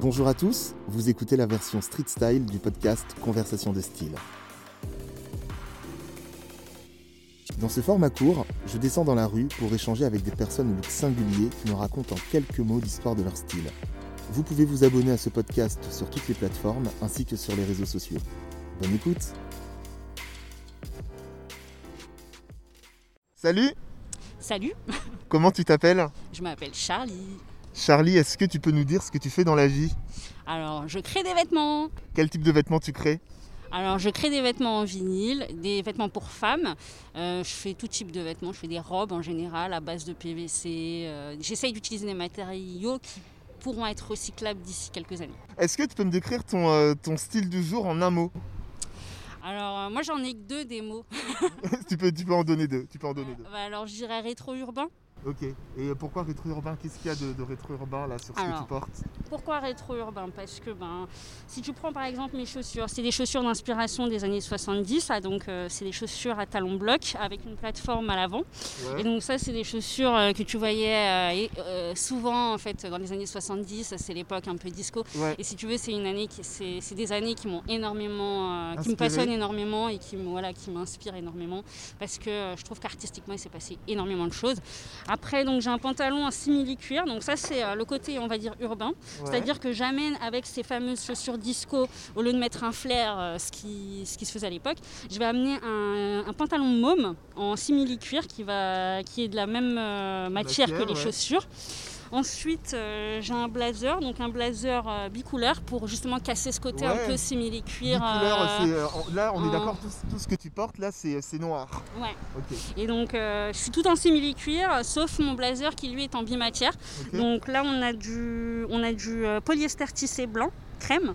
Bonjour à tous, vous écoutez la version street style du podcast Conversation de style. Dans ce format court, je descends dans la rue pour échanger avec des personnes au look singulier qui me racontent en quelques mots l'histoire de leur style. Vous pouvez vous abonner à ce podcast sur toutes les plateformes ainsi que sur les réseaux sociaux. Bonne écoute Salut Salut, Comment tu t'appelles? Je m'appelle Charlie. Charlie, est-ce que tu peux nous dire ce que tu fais dans la vie? Alors, je crée des vêtements. Quel type de vêtements tu crées? Alors, je crée des vêtements en vinyle, des vêtements pour femmes. Euh, je fais tout type de vêtements. Je fais des robes en général à base de PVC. Euh, J'essaye d'utiliser des matériaux qui pourront être recyclables d'ici quelques années. Est-ce que tu peux me décrire ton, euh, ton style du jour en un mot? Alors, moi, j'en ai que deux des mots. tu, peux, tu peux en donner deux. Tu peux en donner deux. Bah, alors, je dirais rétro-urbain. Ok. Et pourquoi rétro-urbain Qu'est-ce qu'il y a de, de rétro-urbain là sur ce que tu portes? Pourquoi rétro-urbain Parce que ben, si tu prends par exemple mes chaussures, c'est des chaussures d'inspiration des années 70, ah, donc euh, c'est des chaussures à talons blocs avec une plateforme à l'avant. Ouais. Et donc ça, c'est des chaussures euh, que tu voyais euh, souvent en fait dans les années 70. C'est l'époque un peu disco. Ouais. Et si tu veux, c'est une année qui, c'est, c'est des années qui m'ont énormément, qui me passionnent énormément et qui voilà, qui m'inspirent énormément parce que je trouve qu'artistiquement, il s'est passé énormément de choses. Après, donc j'ai un pantalon en simili cuir. Donc ça, c'est euh, le côté, on va dire urbain. Ouais. C'est-à-dire que j'amène avec ces fameuses chaussures disco, au lieu de mettre un flair, euh, ce, qui, ce qui se faisait à l'époque, je vais amener un, un pantalon môme en simili cuir qui, va, qui est de la même euh, matière, Matière, que les ouais. chaussures. Ensuite, euh, j'ai un blazer, donc un blazer euh, bicouleur pour justement casser ce côté Ouais. un peu simili cuir. Bicouleur, c'est, euh, là on est d'accord, tout, tout ce que tu portes là c'est noir. ouais. Et donc, je suis tout en simili cuir, sauf mon blazer qui lui est en bimatière. Donc là, on a du, on a du polyester tissé blanc, crème,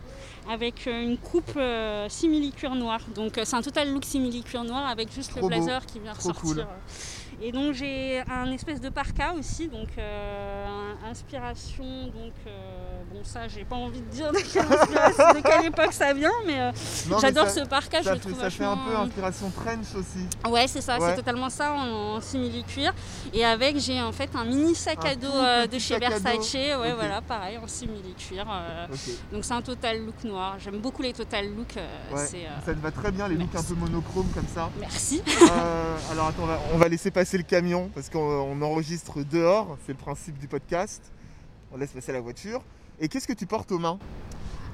avec une coupe euh, simili cuir noir. Donc euh, c'est un total look simili cuir noir avec juste Trop le beau, blazer qui vient trop ressortir. cool. Et donc j'ai un espèce de parka aussi, donc euh, inspiration. Donc euh, bon ça, j'ai pas envie de dire de quelle, de quelle époque ça vient, mais euh, j'adore ce parka, je Ça, le fait, trouve ça fait un vachement- peu inspiration trench aussi. Ouais, c'est ça, Ouais. c'est totalement ça en, en simili cuir. Et avec, j'ai en fait un mini sac Un à dos de chez. Versace. Ouais, voilà, pareil, en simili cuir. Ok. donc c'est un total look noir. J'aime beaucoup les total looks. Ouais. Ça te va très bien les looks un peu monochromes comme ça? Merci. Alors attends, on va, on va laisser passer le camion parce qu'on on enregistre dehors, c'est le principe du podcast. On laisse passer la voiture. Et qu'est-ce que tu portes aux mains?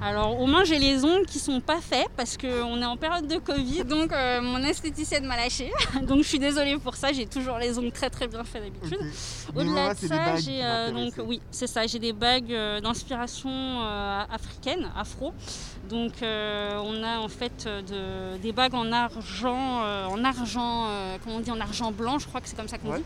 Alors aux mains, j'ai les ongles qui sont pas faits parce qu'on est en période de Covid. Donc euh, mon esthéticienne m'a lâché. donc je suis désolée pour ça. J'ai toujours les ongles très très bien faits d'habitude. Au-delà de ça, j'ai euh, donc oui, c'est ça, j'ai des bagues euh, d'inspiration euh, africaine, afro. Donc on a en fait de- des bagues en argent, en argent, comment on dit, en argent blanc, je crois que c'est comme ça qu'on Ouais. dit.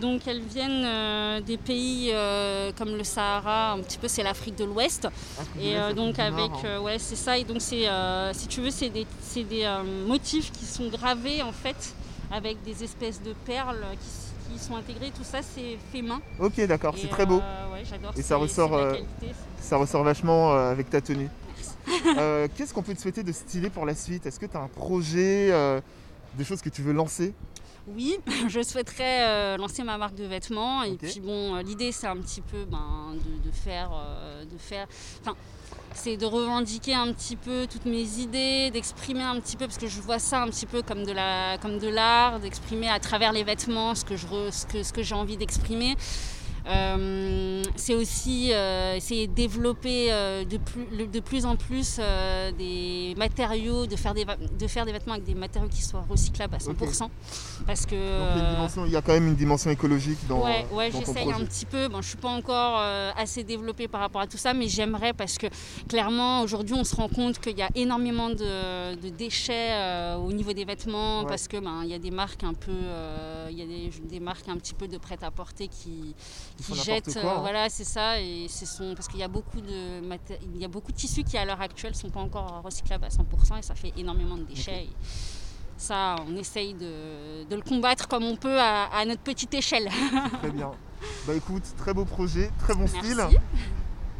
Donc elles viennent euh, des pays euh, comme le Sahara, un petit peu c'est l'Afrique de l'Ouest. De Et euh, donc avec, hein. ouais c'est ça. Et donc c'est, si tu veux, c'est des, c'est des motifs qui sont gravés en fait avec des espèces de perles qui, sont intégrées. Tout ça c'est fait main. Ok, d'accord, c'est très beau. ouais, j'adore. Et ça ressort, qualité, Ça ressort vachement avec ta tenue. Qu'est-ce qu'on peut te souhaiter de stylé pour la suite? Est-ce que tu as un projet, des choses que tu veux lancer Oui, je souhaiterais euh, lancer ma marque de vêtements et puis bon, euh, l'idée c'est un petit peu ben, de, de faire, euh, de faire, enfin, c'est de revendiquer un petit peu toutes mes idées, d'exprimer un petit peu parce que je vois ça un petit peu comme de la, comme de l'art, d'exprimer à travers les vêtements ce que je, re- ce que, ce que j'ai envie d'exprimer. Euh, c'est aussi euh, essayer de développer euh, de, plus, de plus en plus des matériaux, de faire des, de faire des vêtements avec des matériaux qui soient recyclables à 100%. Parce que. Donc il y, a quand même une dimension écologique dans, Ouais, ouais dans j'essaye un petit peu. Bon, je suis pas encore assez développée par rapport à tout ça, mais j'aimerais parce que clairement aujourd'hui on se rend compte qu'il y a énormément de, de déchets euh, au niveau des vêtements Ouais. parce que ben il y a des marques un peu, euh, il y a des, des marques un petit peu de prêt-à-porter qui, Ils qui font n'importe jettent, quoi, euh, hein. voilà c'est ça et ce sont parce qu'il y a beaucoup de maté- il y a beaucoup de tissus qui à l'heure actuelle sont pas encore recyclables à 100% et ça fait énormément de déchets. Et ça, on essaye de, de le combattre comme on peut à, à notre petite échelle. Très bien. Bah écoute, très beau projet, très bon Merci. style.